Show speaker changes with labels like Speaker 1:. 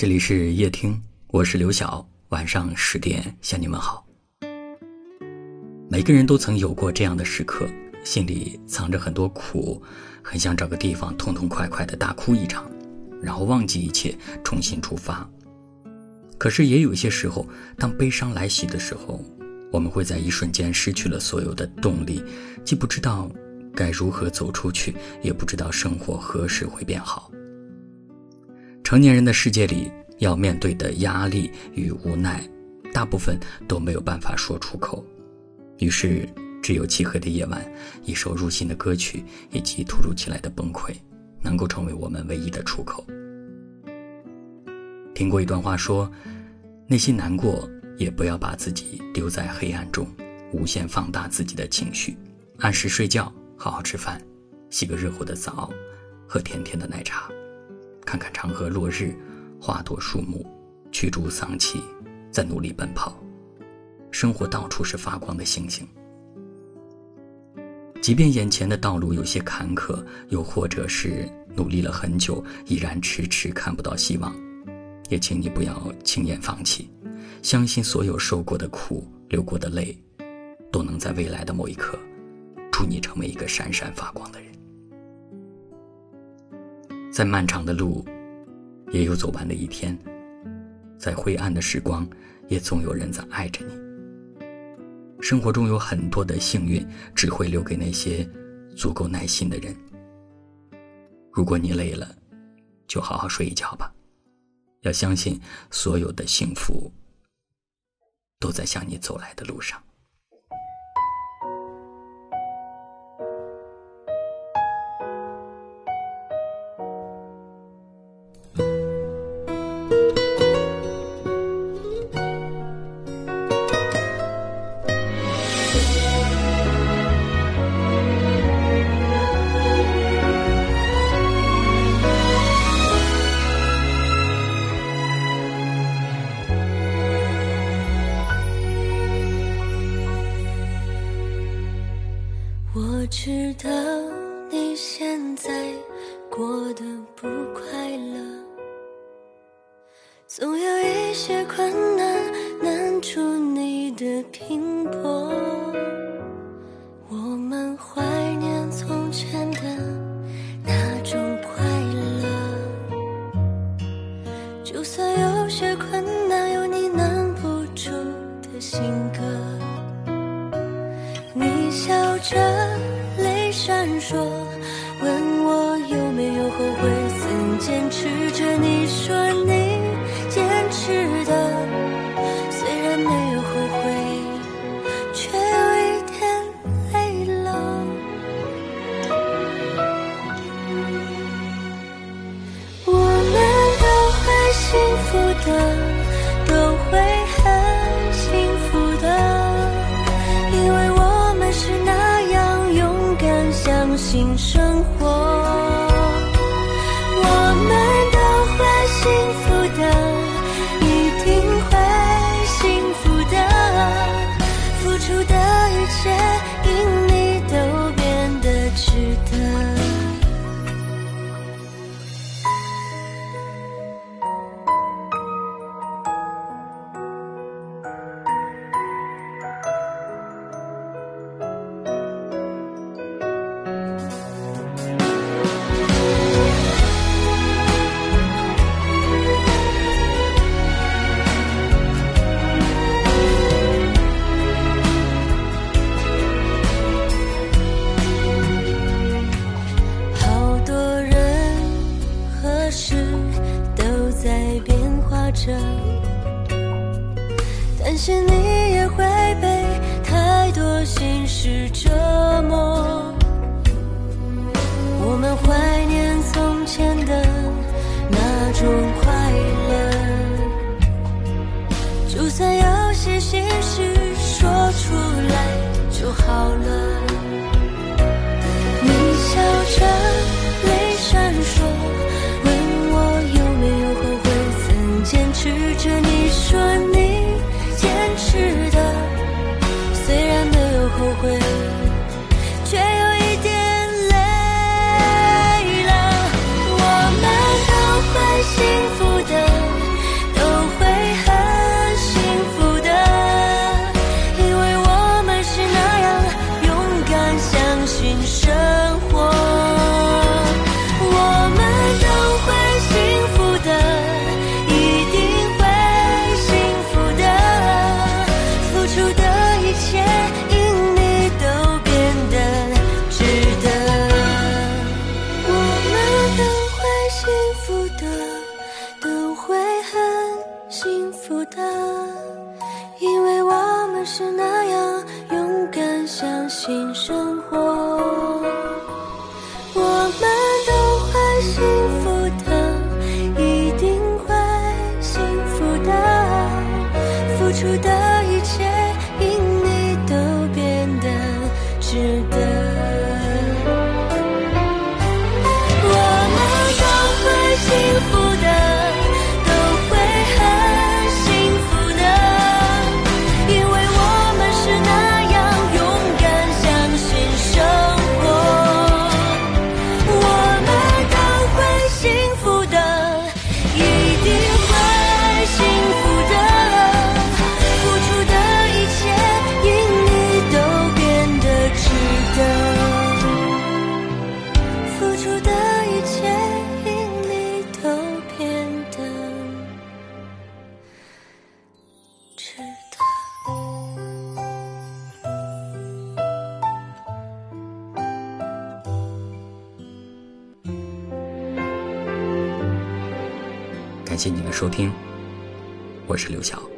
Speaker 1: 这里是夜听，我是刘晓。晚上十点向你们好。每个人都曾有过这样的时刻，心里藏着很多苦，很想找个地方痛痛快快的大哭一场，然后忘记一切，重新出发。可是也有些时候，当悲伤来袭的时候，我们会在一瞬间失去了所有的动力，既不知道该如何走出去，也不知道生活何时会变好。成年人的世界里，要面对的压力与无奈，大部分都没有办法说出口。于是，只有漆黑的夜晚，一首入心的歌曲，以及突如其来的崩溃，能够成为我们唯一的出口。听过一段话说：内心难过，也不要把自己丢在黑暗中，无限放大自己的情绪。按时睡觉，好好吃饭，洗个热乎的澡，喝甜甜的奶茶。看看长河落日，花朵树木，驱逐丧气，在努力奔跑。生活到处是发光的星星。即便眼前的道路有些坎坷，又或者是努力了很久，依然迟迟看不到希望，也请你不要轻言放弃。相信所有受过的苦、流过的泪，都能在未来的某一刻，助你成为一个闪闪发光的人。再漫长的路，也有走完的一天；再灰暗的时光，也总有人在爱着你。生活中有很多的幸运，只会留给那些足够耐心的人。如果你累了，就好好睡一觉吧。要相信，所有的幸福都在向你走来的路上。
Speaker 2: 知道你现在过得不快乐，总有一些困难难住你的拼搏。我们怀念从前的那种快乐，就算有些困难有你难不住的性格。你笑着，泪闪烁，问我有没有后悔，曾坚持着。你说你是折磨。我们怀念从前的会幸福的一定会幸福的。付出的一切因你都变得值得。
Speaker 1: 谢谢你的收听我是刘晓。